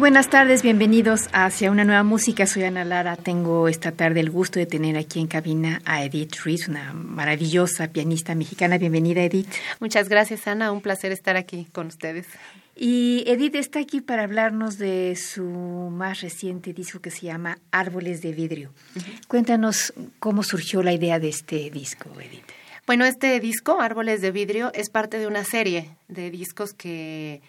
Buenas tardes, bienvenidos hacia una nueva música. Soy Ana Lara. Tengo esta tarde el gusto de tener aquí en cabina a Edith Ruiz, una maravillosa pianista mexicana. Bienvenida, Edith. Muchas gracias, Ana. Un placer estar aquí con ustedes. Y Edith está aquí para hablarnos de su más reciente disco que se llama Árboles de Vidrio. Cuéntanos cómo surgió la idea de este disco, Edith. Bueno, este disco, Árboles de Vidrio, es parte de una serie de discos que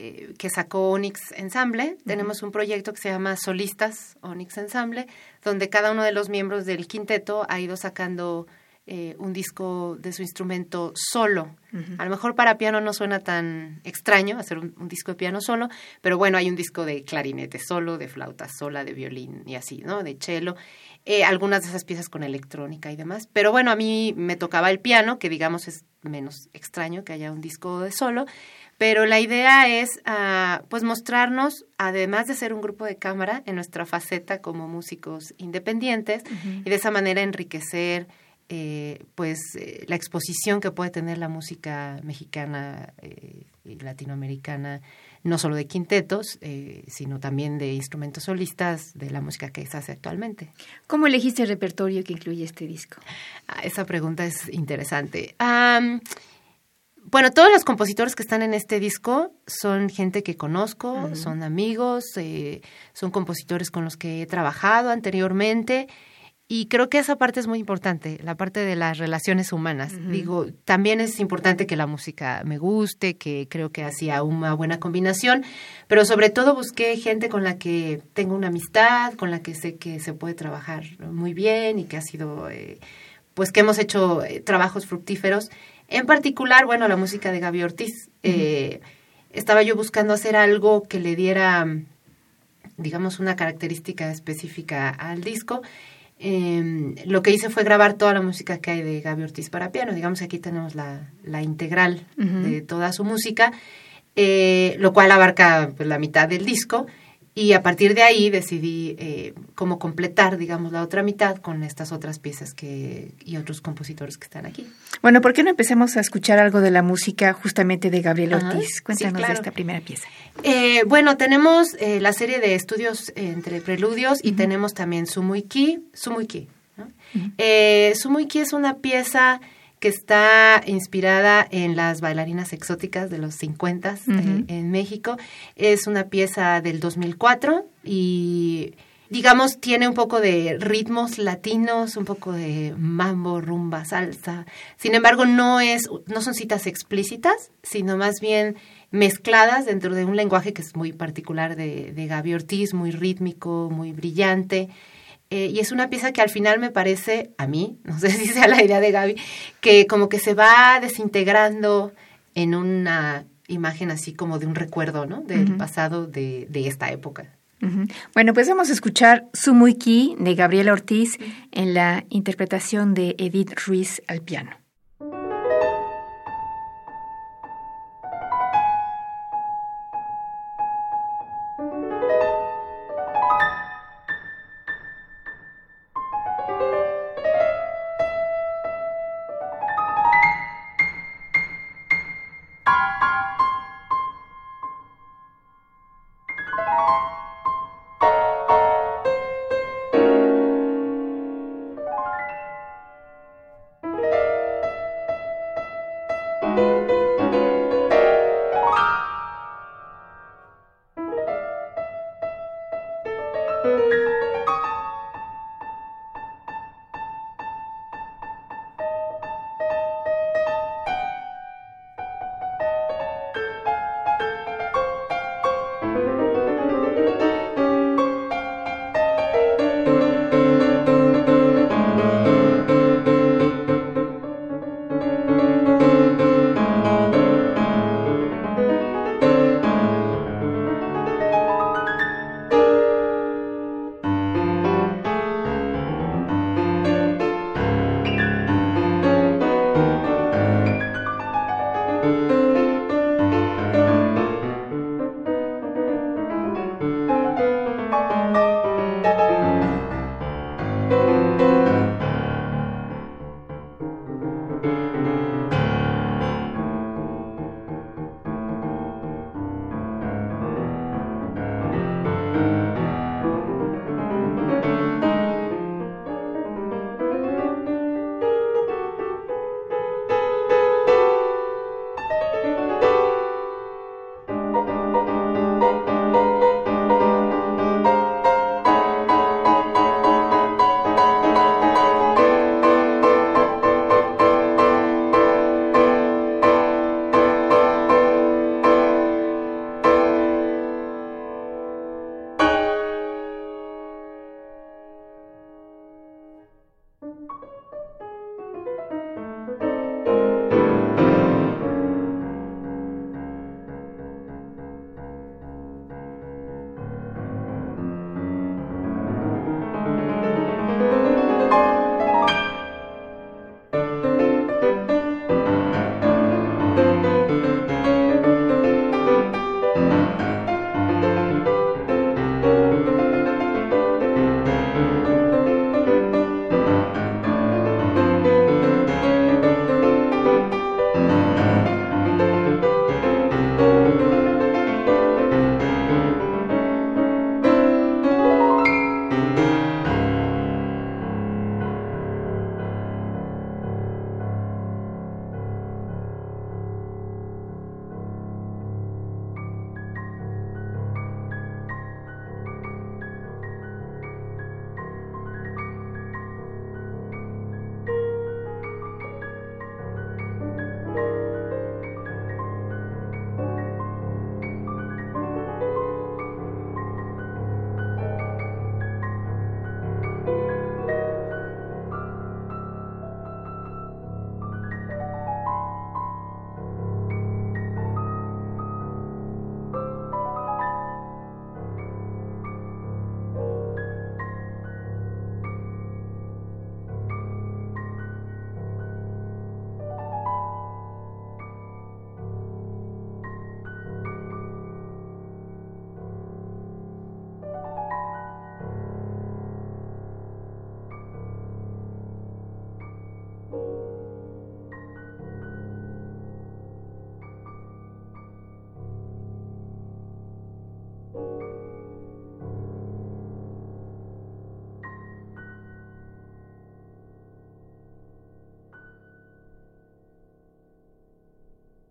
eh, que sacó Onyx Ensemble. Tenemos un proyecto que se llama Solistas Onyx Ensemble, donde cada uno de los miembros del quinteto ha ido sacando eh, un disco de su instrumento solo. A lo mejor para piano no suena tan extraño hacer un, disco de piano solo, pero bueno, hay un disco de clarinete solo, de flauta sola, de violín y así, ¿no? De cello. Eh, algunas de esas piezas con electrónica y demás. Pero bueno, a mí me tocaba el piano, que digamos es menos extraño que haya un disco de solo. Pero la idea es, uh, pues, mostrarnos, además de ser un grupo de cámara, en nuestra faceta como músicos independientes y de esa manera enriquecer, eh, pues, eh, la exposición que puede tener la música mexicana eh, y latinoamericana, no solo de quintetos, eh, sino también de instrumentos solistas de la música que se hace actualmente. ¿Cómo elegiste el repertorio que incluye este disco? Ah, esa pregunta es interesante. Um, bueno, todos los compositores que están en este disco son gente que conozco, son amigos, eh, son compositores con los que he trabajado anteriormente y creo que esa parte es muy importante, la parte de las relaciones humanas. Digo, también es importante que la música me guste, que creo que hacía una buena combinación, pero sobre todo busqué gente con la que tengo una amistad, con la que sé que se puede trabajar muy bien y que ha sido, eh, pues que hemos hecho eh, trabajos fructíferos en particular, bueno, la música de Gaby Ortiz. Eh, estaba yo buscando hacer algo que le diera, digamos, una característica específica al disco. Em, lo que hice fue grabar toda la música que hay de Gaby Ortiz para piano. Digamos que aquí tenemos la, la integral de toda su música, eh, lo cual abarca pues, la mitad del disco. Y a partir de ahí decidí eh, cómo completar, digamos, la otra mitad con estas otras piezas que, y otros compositores que están aquí. Bueno, ¿por qué no empecemos a escuchar algo de la música justamente de Gabriel Ortiz? Cuéntanos de esta primera pieza. Eh, bueno, tenemos eh, la serie de estudios entre preludios y tenemos también Sumuiki. Sumuiki, ¿no? Sumuiki es una pieza que está inspirada en las bailarinas exóticas de los 50 eh, en México. Es una pieza del 2004 y digamos tiene un poco de ritmos latinos, un poco de mambo, rumba, salsa. Sin embargo, no es no son citas explícitas, sino más bien mezcladas dentro de un lenguaje que es muy particular de, de Gaby Ortiz, muy rítmico, muy brillante. Eh, y es una pieza que al final me parece, a mí, no sé si sea la idea de Gaby, que como que se va desintegrando en una imagen así como de un recuerdo, ¿no? Del pasado de, de, esta época. Bueno, pues vamos a escuchar Sumuiki de Gabriela Ortiz en la interpretación de Edith Ruiz al piano.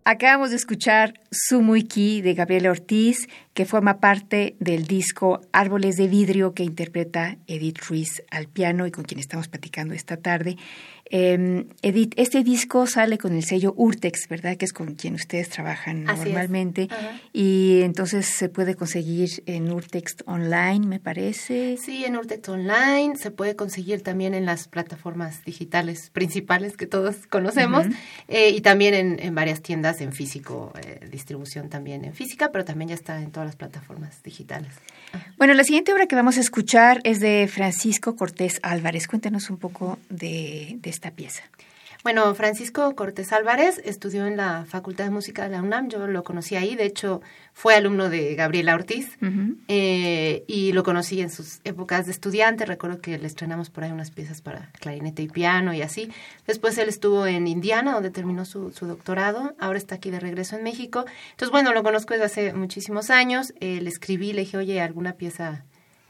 Acabamos de escuchar Sumuiki de Gabriela Ortiz, que forma parte del disco Árboles de Vidrio que interpreta Edith Ruiz al piano y con quien estamos platicando esta tarde. Eh, Edith, este disco sale con el sello Urtex, ¿verdad? Que es con quien ustedes trabajan normalmente. Y entonces se puede conseguir en Urtex Online, me parece. Sí, en Urtex Online. Se puede conseguir también en las plataformas digitales principales que todos conocemos. eh, y también en, en, varias tiendas en físico, eh, distribución también en física, pero también ya está en todas las plataformas digitales. Bueno, la siguiente obra que vamos a escuchar es de Francisco Cortés Álvarez. Cuéntanos un poco de, de esta pieza. Bueno, Francisco Cortés Álvarez estudió en la Facultad de Música de la UNAM, yo lo conocí ahí, de hecho fue alumno de Gabriela Ortiz uh -huh. eh, y lo conocí en sus épocas de estudiante, recuerdo que le estrenamos por ahí unas piezas para clarinete y piano y así. Después él estuvo en Indiana, donde terminó su, su doctorado, ahora está aquí de regreso en México. Entonces, bueno, lo conozco desde hace muchísimos años, eh, le escribí, le dije, oye, ¿alguna pieza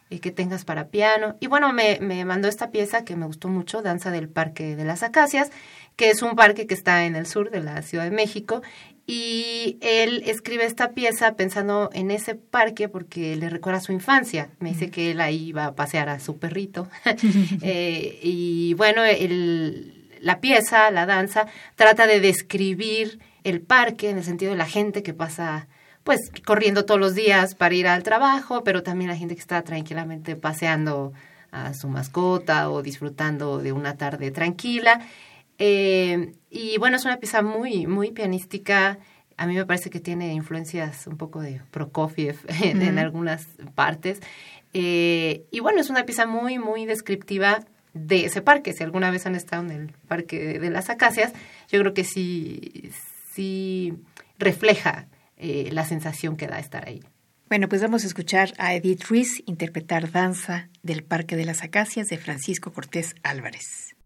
eh, que tengas para piano. Y bueno, me, me, mandó esta pieza que me gustó mucho, Danza del Parque de las Acacias, que es un parque que está en el sur de la Ciudad de México. Y él escribe esta pieza pensando en ese parque porque le recuerda su infancia. Me dice que él ahí iba a pasear a su perrito. eh, y bueno, el, la pieza, la danza, trata de describir el parque en el sentido de la gente que pasa pues corriendo todos los días para ir al trabajo, pero también la gente que está tranquilamente paseando a su mascota o disfrutando de una tarde tranquila. Eh, y bueno, es una pieza muy, muy pianística. A mí me parece que tiene influencias un poco de Prokofiev en, mm. en algunas partes. Eh, y bueno, es una pieza muy, muy descriptiva de ese parque. Si alguna vez han estado en el Parque de las Acacias, yo creo que sí, sí refleja eh, la sensación que da estar ahí. Bueno, pues vamos a escuchar a Edith Ruiz interpretar Danza del Parque de las Acacias de Francisco Cortés Álvarez.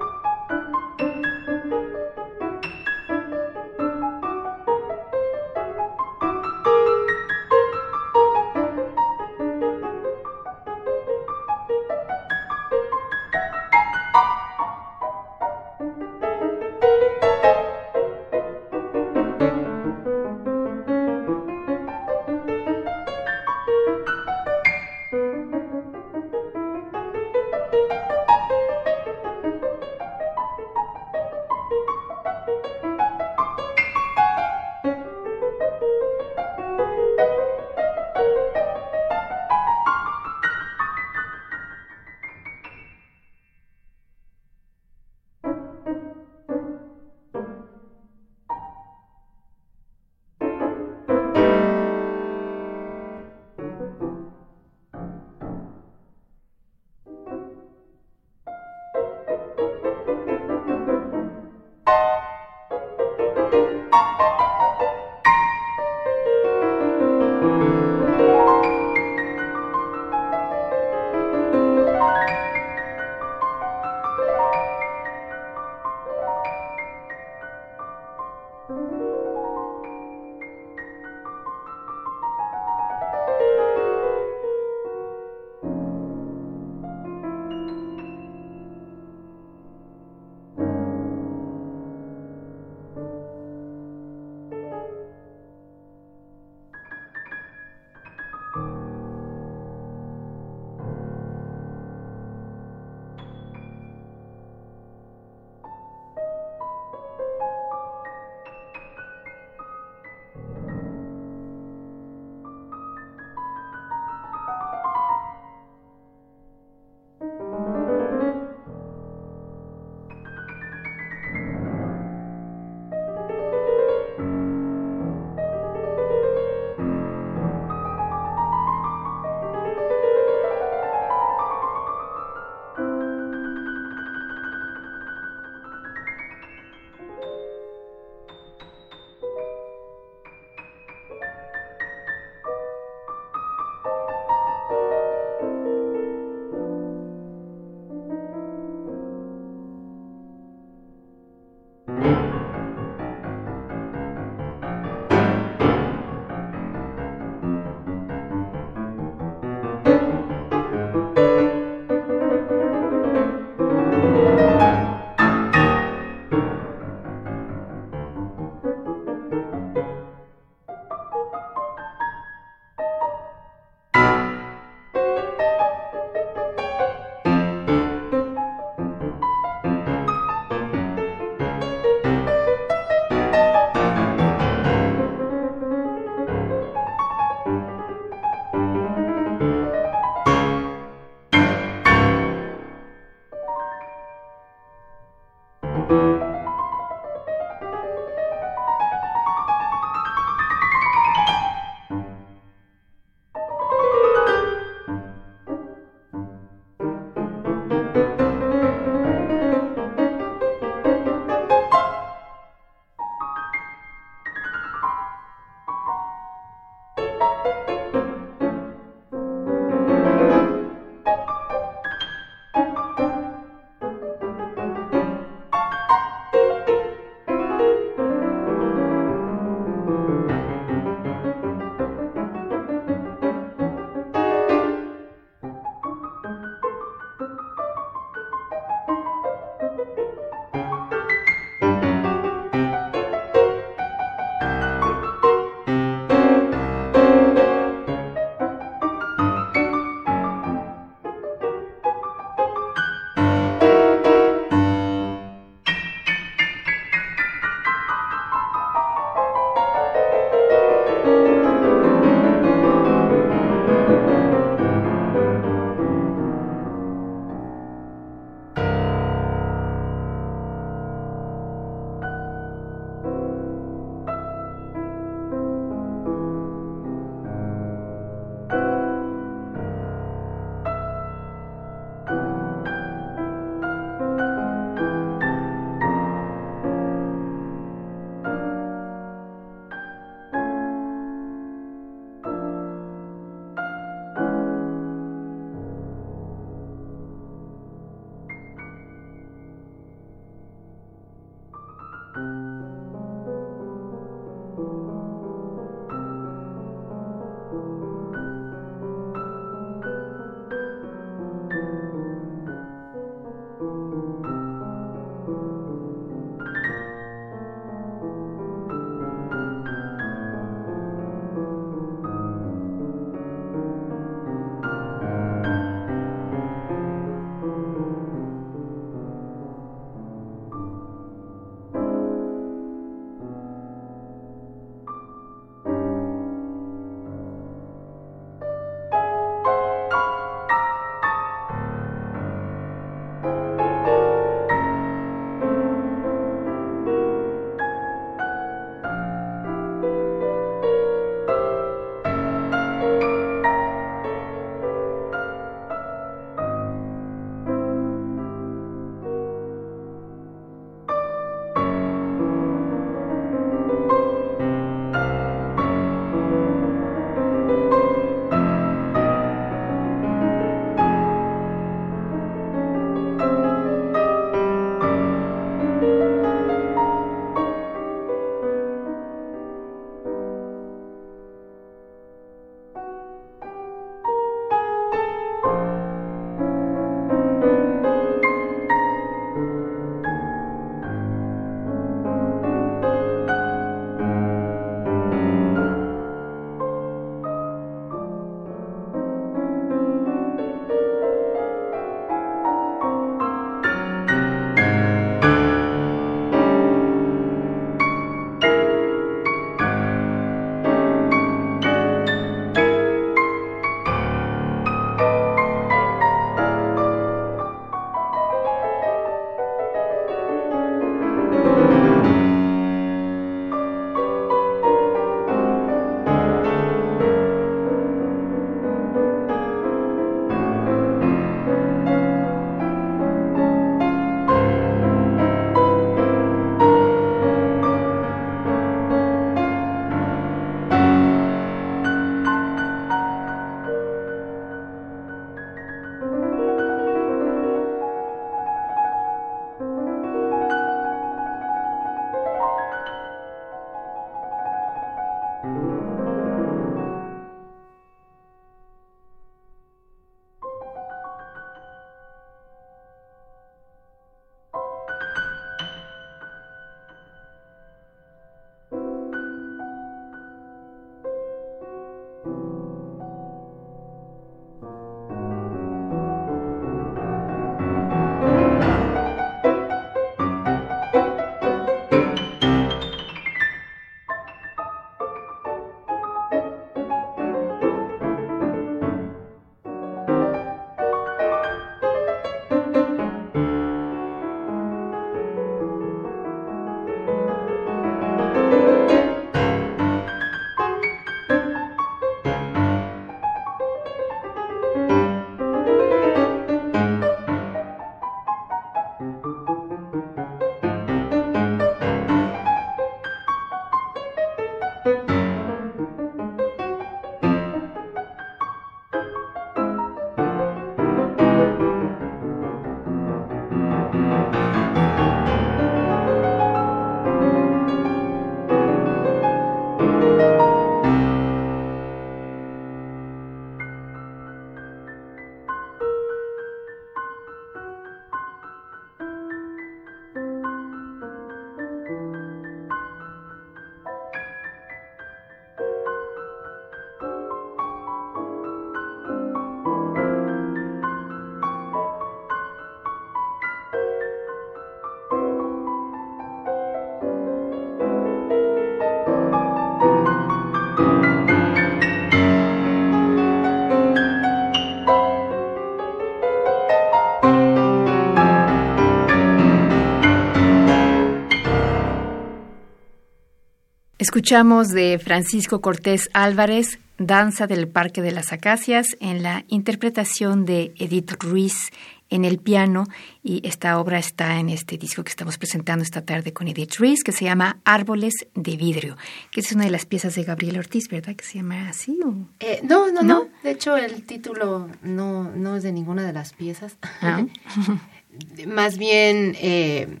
Escuchamos de Francisco Cortés Álvarez, Danza del Parque de las Acacias, en la interpretación de Edith Ruiz en el piano y esta obra está en este disco que estamos presentando esta tarde con Edith Ruiz que se llama Árboles de Vidrio, que es una de las piezas de Gabriel Ortiz, ¿verdad? Que se llama así eh, no, no, no, De hecho el título no, no es de ninguna de las piezas. Ah. Más bien eh,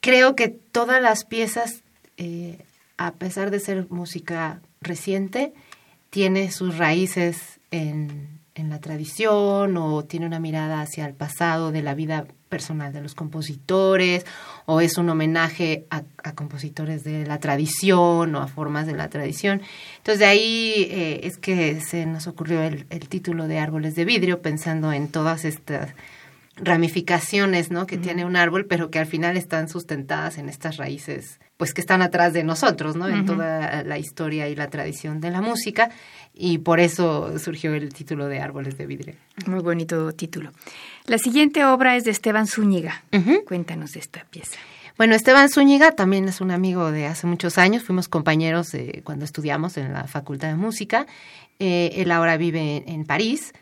creo que todas las piezas eh, a pesar de ser música reciente, tiene sus raíces en, la tradición o tiene una mirada hacia el pasado de la vida personal de los compositores o es un homenaje a, compositores de la tradición o a formas de la tradición. Entonces de ahí eh, es que se nos ocurrió el, el, título de Árboles de Vidrio pensando en todas estas ramificaciones ¿no? que tiene un árbol, pero que al final están sustentadas en estas raíces, pues que están atrás de nosotros, ¿no? En toda la historia y la tradición de la música, y por eso surgió el título de Árboles de Vidrio. Muy bonito título. La siguiente obra es de Esteban Zúñiga. Cuéntanos de esta pieza. Bueno, Esteban Zúñiga también es un amigo de hace muchos años, fuimos compañeros cuando estudiamos en la Facultad de Música. Eh, él ahora vive en París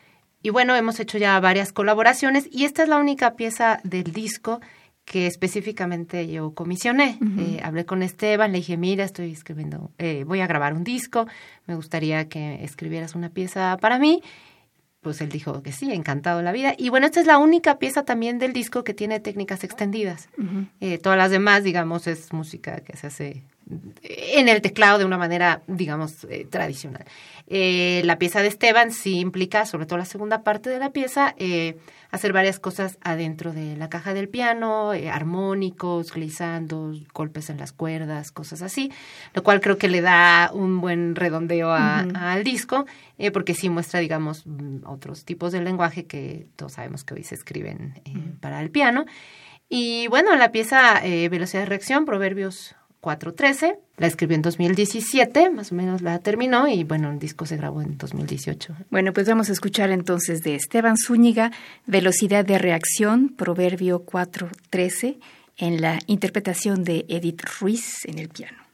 y bueno, hemos hecho ya varias colaboraciones y esta es la única pieza del disco que específicamente yo comisioné. Eh, hablé con Esteban, le dije, mira, estoy escribiendo, eh, voy a grabar un disco, me gustaría que escribieras una pieza para mí. Pues él dijo que sí, encantado la vida. Y bueno, esta es la única pieza también del disco que tiene técnicas extendidas. Eh, todas las demás, digamos, es música que se hace en el teclado de una manera, digamos, eh, tradicional. Eh, la pieza de Esteban sí implica, sobre todo la segunda parte de la pieza, eh, hacer varias cosas adentro de la caja del piano, armónicos, glissando, golpes en las cuerdas, cosas así, lo cual creo que le da un buen redondeo al disco, porque sí muestra, digamos, mm, otros tipos de lenguaje que todos sabemos que hoy se escriben para el piano. Y bueno, la pieza Velocidad de Reacción, Proverbios 413. La escribió en 2017, más o menos la terminó y bueno, el disco se grabó en 2018. Bueno, pues vamos a escuchar entonces de Esteban Zúñiga, Velocidad de Reacción, Proverbio 413, en la interpretación de Edith Ruiz en el piano.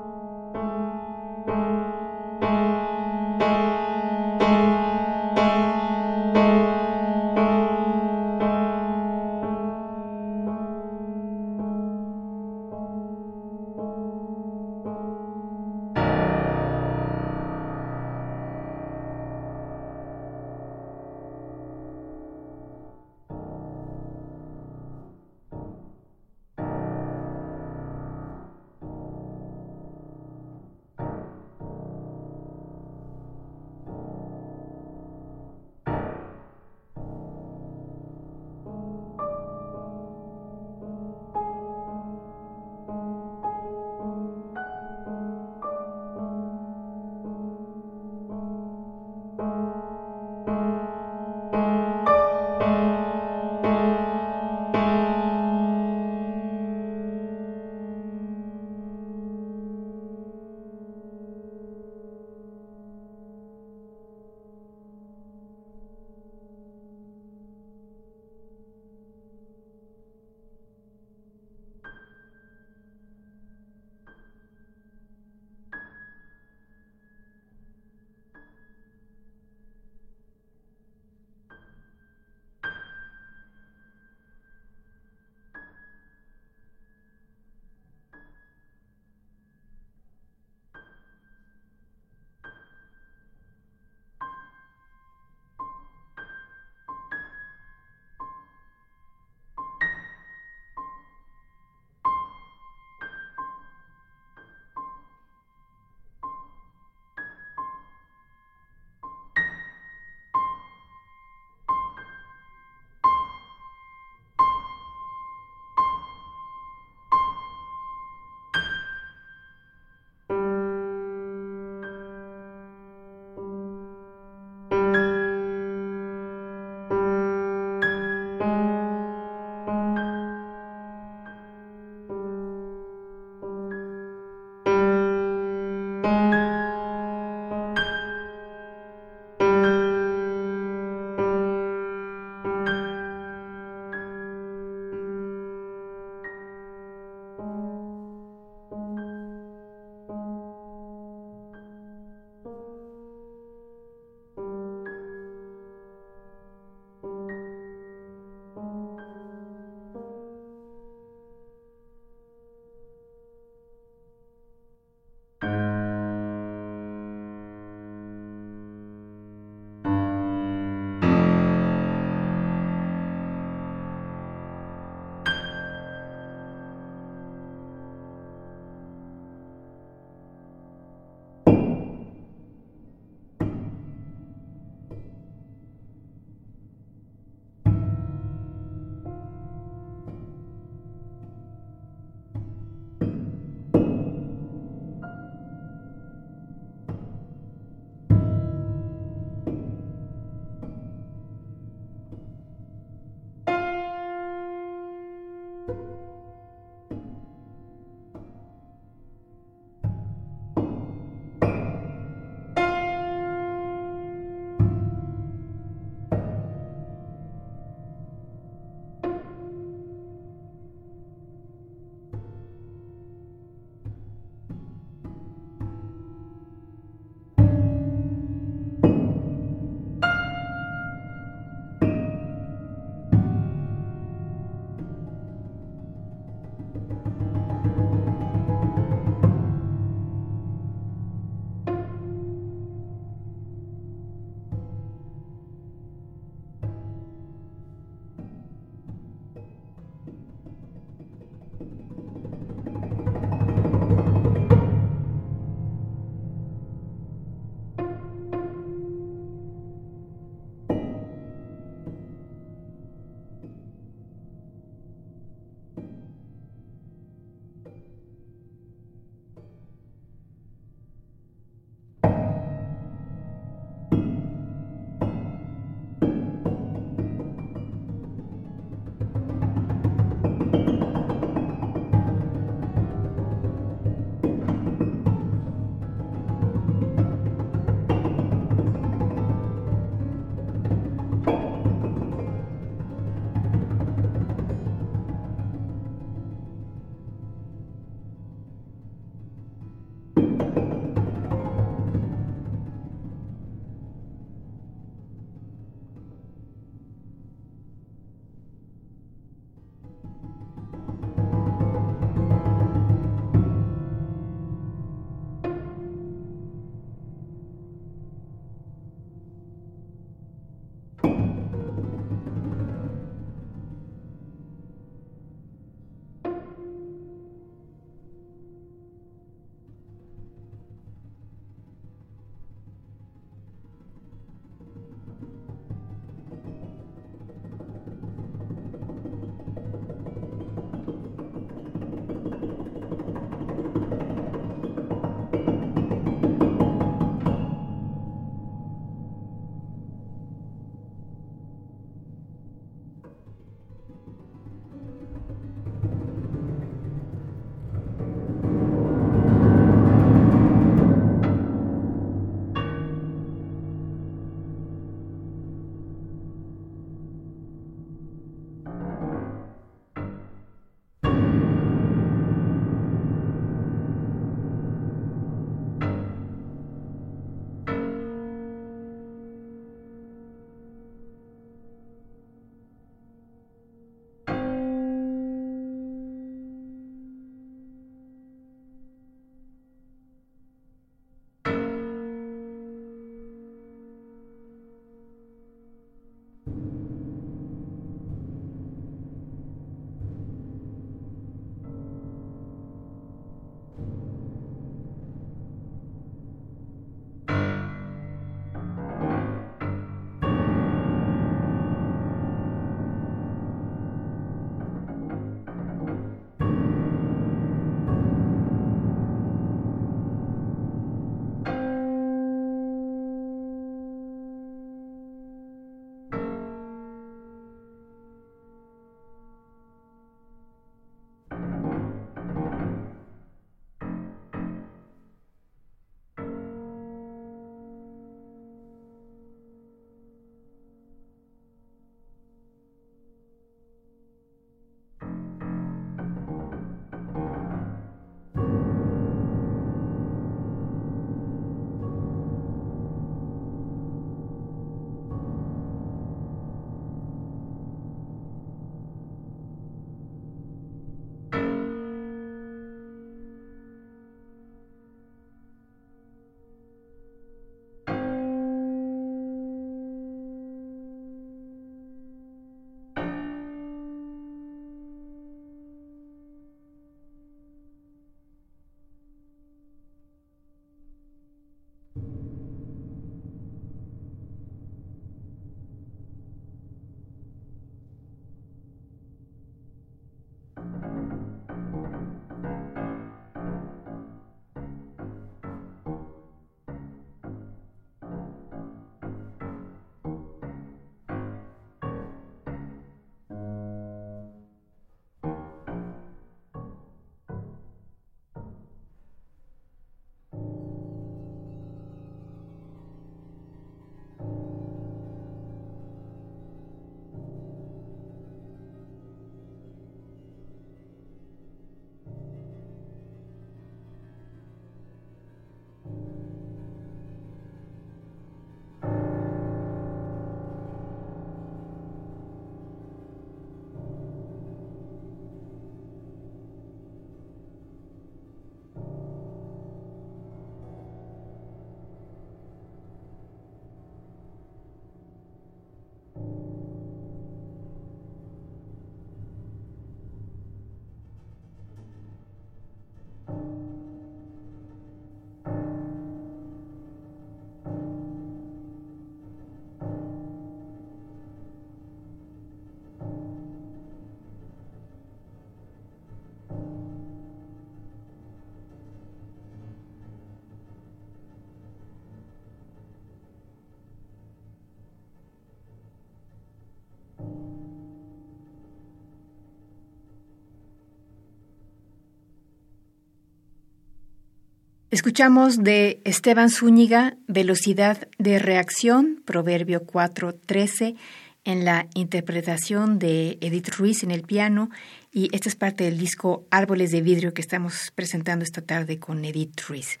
Escuchamos de Esteban Zúñiga, Velocidad de Reacción, Proverbio 4.13, en la interpretación de Edith Ruiz en el piano, y esta es parte del disco Árboles de Vidrio que estamos presentando esta tarde con Edith Ruiz.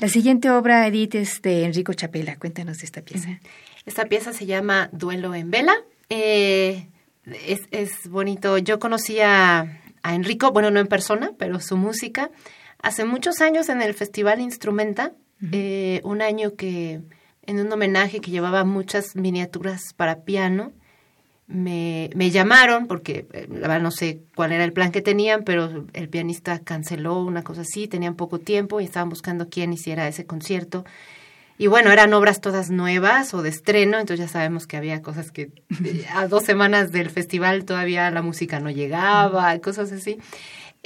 La siguiente obra, Edith, es de Enrico Chapela. Cuéntanos de esta pieza. Esta pieza se llama Duelo en Vela. Eh, es, bonito. Yo conocí a Enrico, bueno, no en persona, pero su música Hace muchos años en el Festival Instrumenta, eh, un año que en un homenaje que llevaba muchas miniaturas para piano, me, me, llamaron, porque eh, la verdad no sé cuál era el plan que tenían, pero el pianista canceló una cosa así, tenían poco tiempo y estaban buscando quién hiciera ese concierto. Y bueno, eran obras todas nuevas o de estreno, entonces ya sabemos que había cosas que eh, a dos semanas del festival todavía la música no llegaba, cosas así.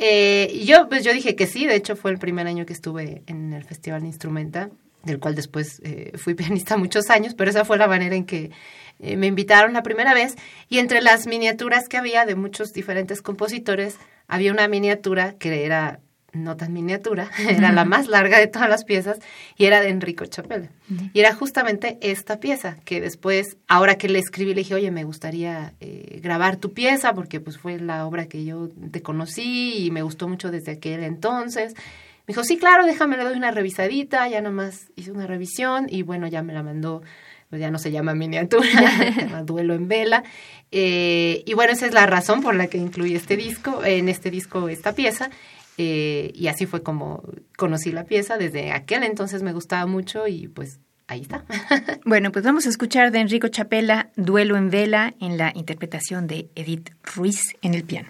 Eh, yo, pues yo dije que sí, de hecho fue el primer año que estuve en el Festival Instrumenta, del cual después eh, fui pianista muchos años, pero esa fue la manera en que eh, me invitaron la primera vez. Y entre las miniaturas que había de muchos diferentes compositores, había una miniatura que era no tan miniatura, era la más larga de todas las piezas y era de Enrico Chapela. Y era justamente esta pieza que después, ahora que le escribí, le dije, oye, me gustaría eh, grabar tu pieza porque pues fue la obra que yo te conocí y me gustó mucho desde aquel entonces. Me dijo, sí, claro, déjame, le doy una revisadita, ya nomás hice una revisión y bueno, ya me la mandó, pues ya no se llama miniatura, se llama duelo en vela. Eh, y bueno, esa es la razón por la que incluí este disco, en este disco esta pieza. Eh, y así fue como conocí la pieza. Desde aquel entonces me gustaba mucho y pues ahí está. bueno, pues vamos a escuchar de Enrico Chapela Duelo en Vela en la interpretación de Edith Ruiz en el piano.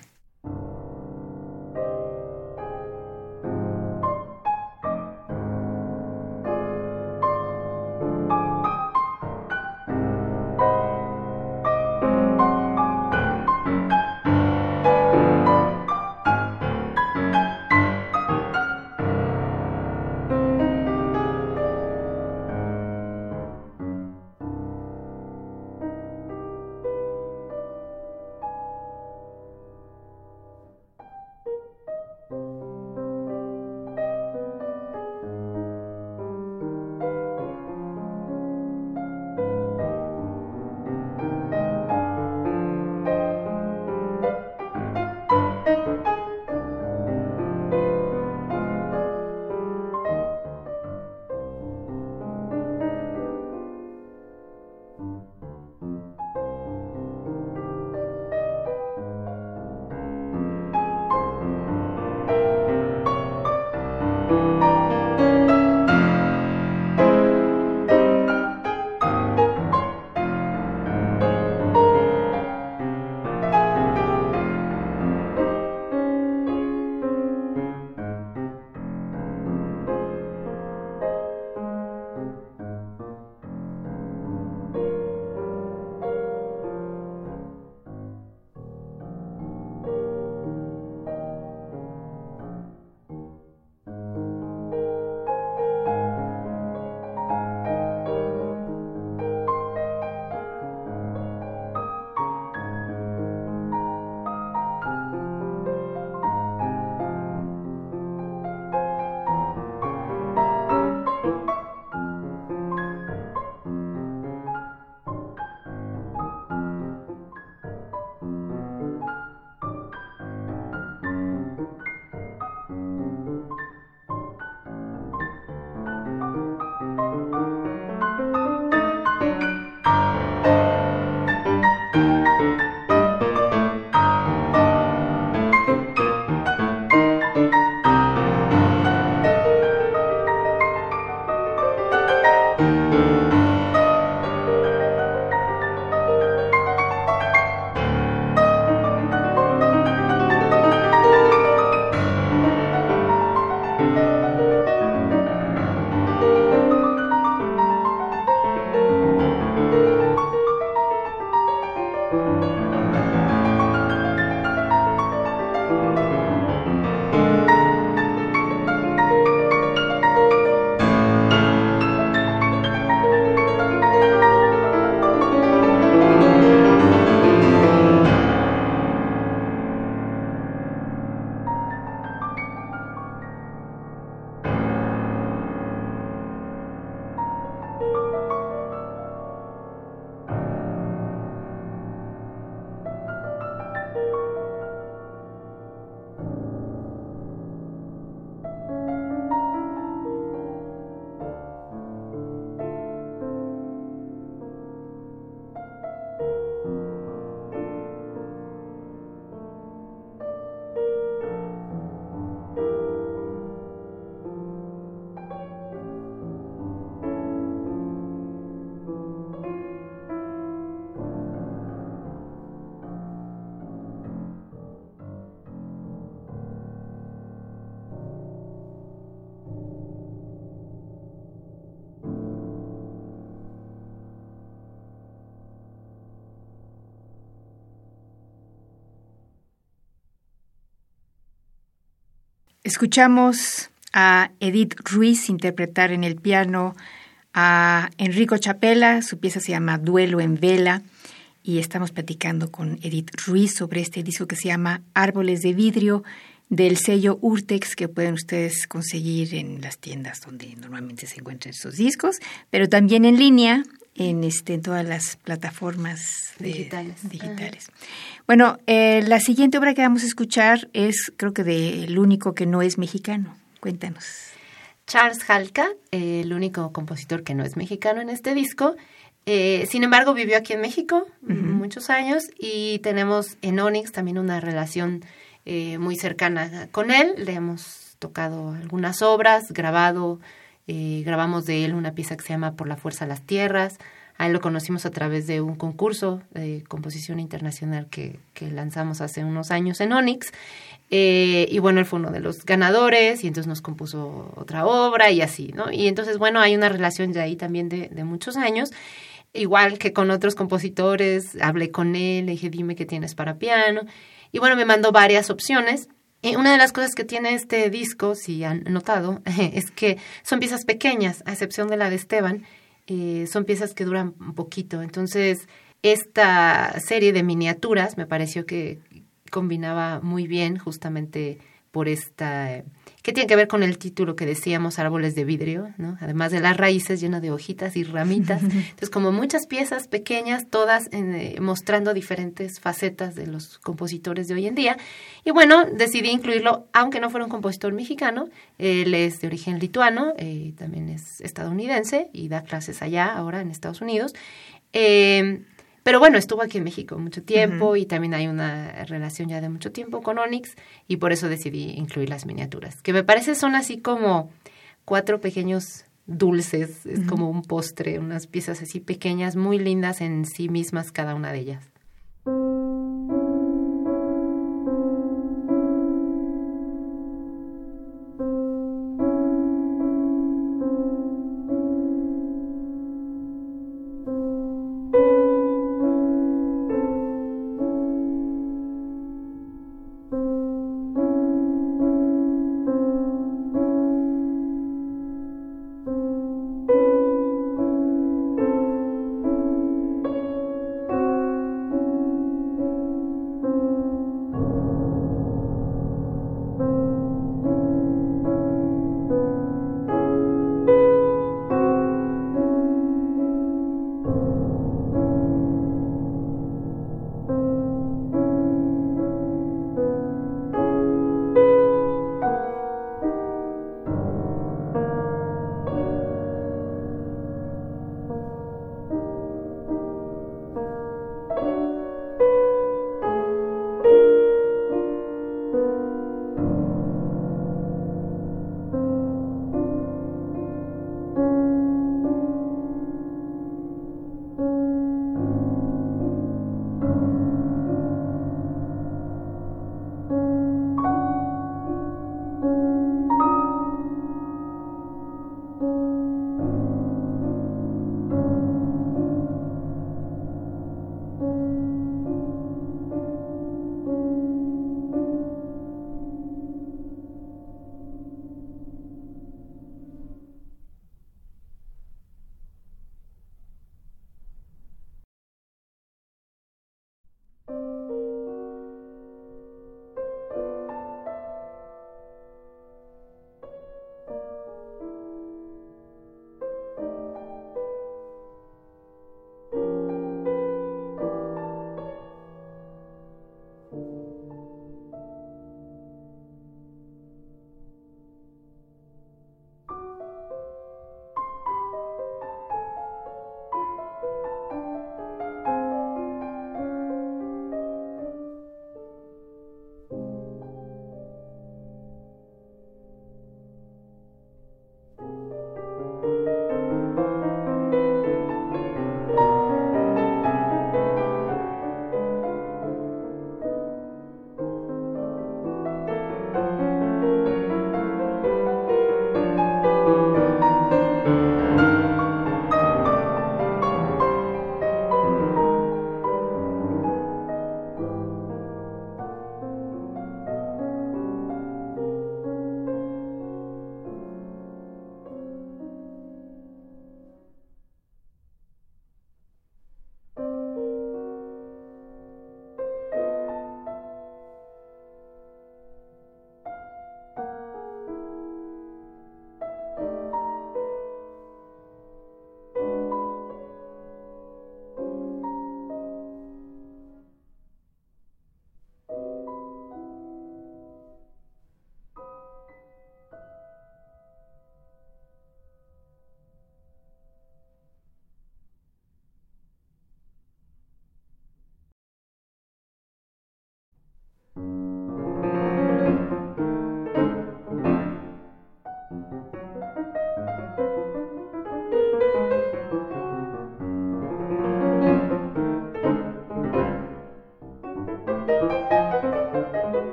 Escuchamos a Edith Ruiz interpretar en el piano a Enrico Chapela, su pieza se llama Duelo en Vela. Y estamos platicando con Edith Ruiz sobre este disco que se llama Árboles de Vidrio del sello Urtex que pueden ustedes conseguir en las tiendas donde normalmente se encuentran estos discos, pero también en línea en, este, en todas las plataformas digitales. digitales. Bueno, eh, la siguiente obra que vamos a escuchar es, creo que, de El único que no es mexicano. Cuéntanos. Charles Halka, el único compositor que no es mexicano en este disco. Eh, sin embargo, vivió aquí en México muchos años y tenemos en Onyx también una relación eh, muy cercana con él. Le hemos tocado algunas obras, grabado eh, grabamos de él una pieza que se llama Por la Fuerza de las Tierras. A él lo conocimos a través de un concurso de composición internacional que, lanzamos hace unos años en Onyx. Eh, y bueno, él fue uno de los ganadores y entonces nos compuso otra obra y así, ¿no? Y entonces, bueno, hay una relación ya ahí también de, de muchos años. Igual que con otros compositores, hablé con él, le dije, dime qué tienes para piano. Y bueno, me mandó varias opciones y una de las cosas que tiene este disco, si han notado, es que son piezas pequeñas, a excepción de la de Esteban, eh, son piezas que duran un poquito. Entonces, esta serie de miniaturas me pareció que combinaba muy bien justamente por esta que tiene que ver con el título que decíamos, árboles de vidrio, ¿no? Además de las raíces llenas de hojitas y ramitas. Entonces, como muchas piezas pequeñas, todas eh, mostrando diferentes facetas de los compositores de hoy en día. Y bueno, decidí incluirlo, aunque no fuera un compositor mexicano, él es de origen lituano, eh, también es estadounidense y da clases allá, ahora en Estados Unidos. Eh, pero bueno, estuvo aquí en México mucho tiempo y también hay una relación ya de mucho tiempo con Onyx y por eso decidí incluir las miniaturas, que me parece son así como cuatro pequeños dulces, es como un postre, unas piezas así pequeñas, muy lindas en sí mismas cada una de ellas.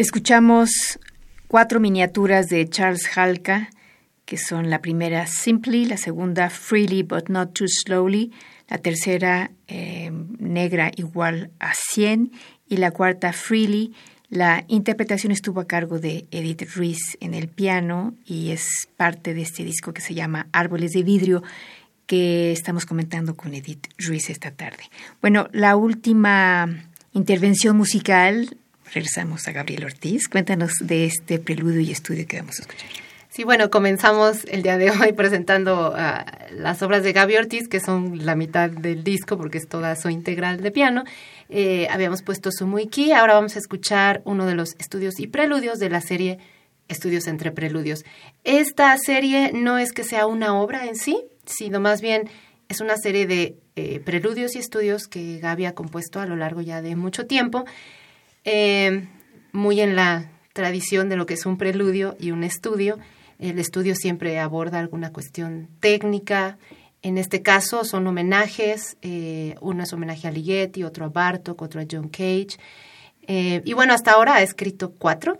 Escuchamos cuatro miniaturas de Charles Halka, que son la primera Simply, la segunda Freely but not too slowly, la tercera eh, Negra igual a 100 y la cuarta Freely. La interpretación estuvo a cargo de Edith Ruiz en el piano y es parte de este disco que se llama Árboles de Vidrio que estamos comentando con Edith Ruiz esta tarde. Bueno, la última intervención musical regresamos a Gabriel Ortiz. Cuéntanos de este preludio y estudio que vamos a escuchar. Sí, bueno, comenzamos el día de hoy presentando uh, las obras de Gaby Ortiz, que son la mitad del disco, porque es toda su integral de piano. Eh, habíamos puesto su Muiki, ahora vamos a escuchar uno de los estudios y preludios de la serie Estudios entre Preludios. Esta serie no es que sea una obra en sí, sino más bien es una serie de eh, preludios y estudios que Gaby ha compuesto a lo largo ya de mucho tiempo eh, muy en la tradición de lo que es un preludio y un estudio. El estudio siempre aborda alguna cuestión técnica. En este caso son homenajes. Eh, uno es homenaje a Ligeti, otro a Bartok, otro a John Cage. Eh, y bueno, hasta ahora ha escrito cuatro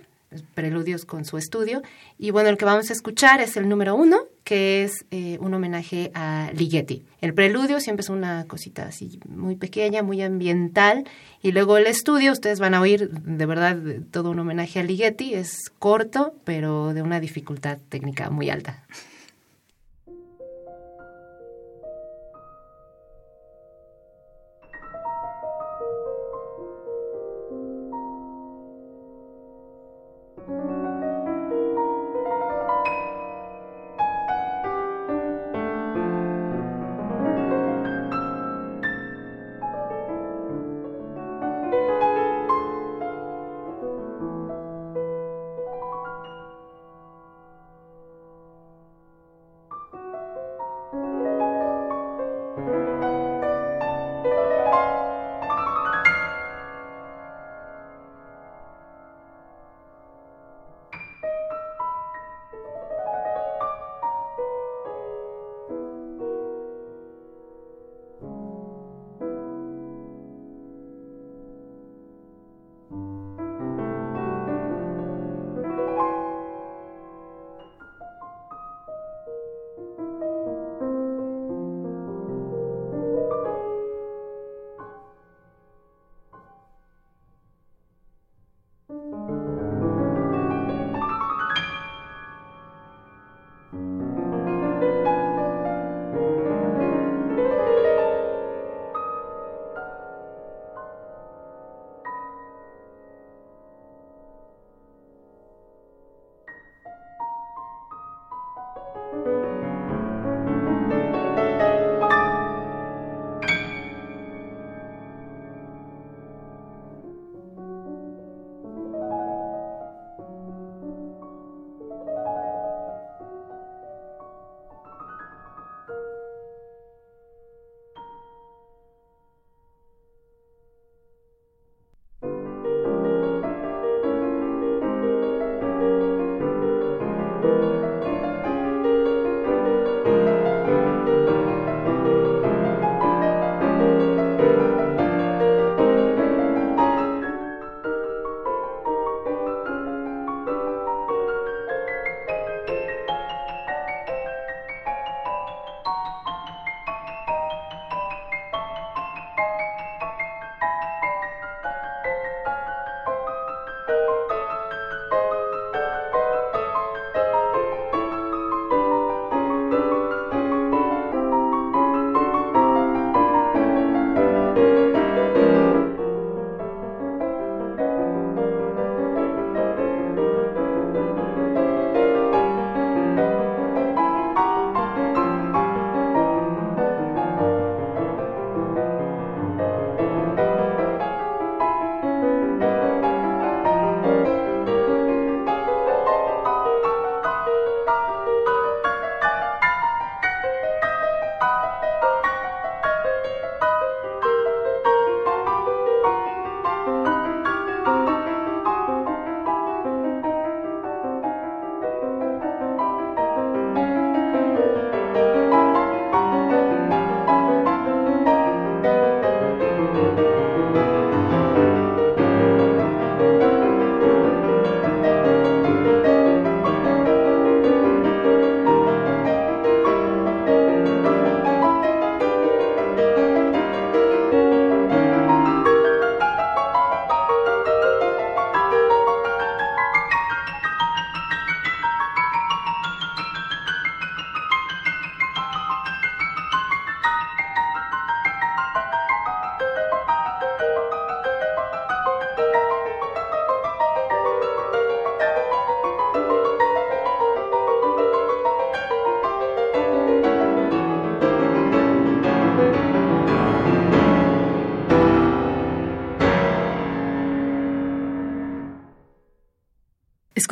preludios con su estudio. Y bueno, el que vamos a escuchar es el número uno, que es eh, un homenaje a Ligeti. El preludio siempre es una cosita así muy pequeña, muy ambiental. Y luego el estudio, ustedes van a oír de verdad todo un homenaje a Ligeti. Es corto, pero de una dificultad técnica muy alta.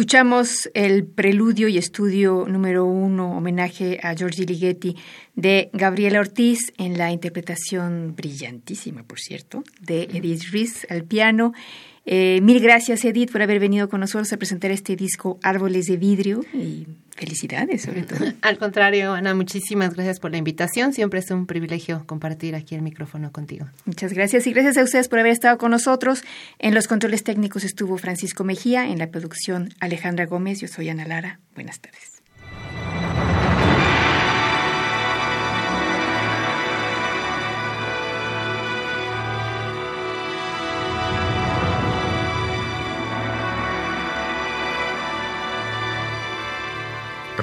Escuchamos el preludio y estudio número uno, homenaje a Giorgi Ligeti, de Gabriela Ortiz, en la interpretación brillantísima, por cierto, de Edith Rees al piano. Eh, mil gracias, Edith, por haber venido con nosotros a presentar este disco Árboles de Vidrio y felicidades, sobre todo. Al contrario, Ana, muchísimas gracias por la invitación. Siempre es un privilegio compartir aquí el micrófono contigo. Muchas gracias y gracias a ustedes por haber estado con nosotros. En los controles técnicos estuvo Francisco Mejía, en la producción Alejandra Gómez. Yo soy Ana Lara. Buenas tardes.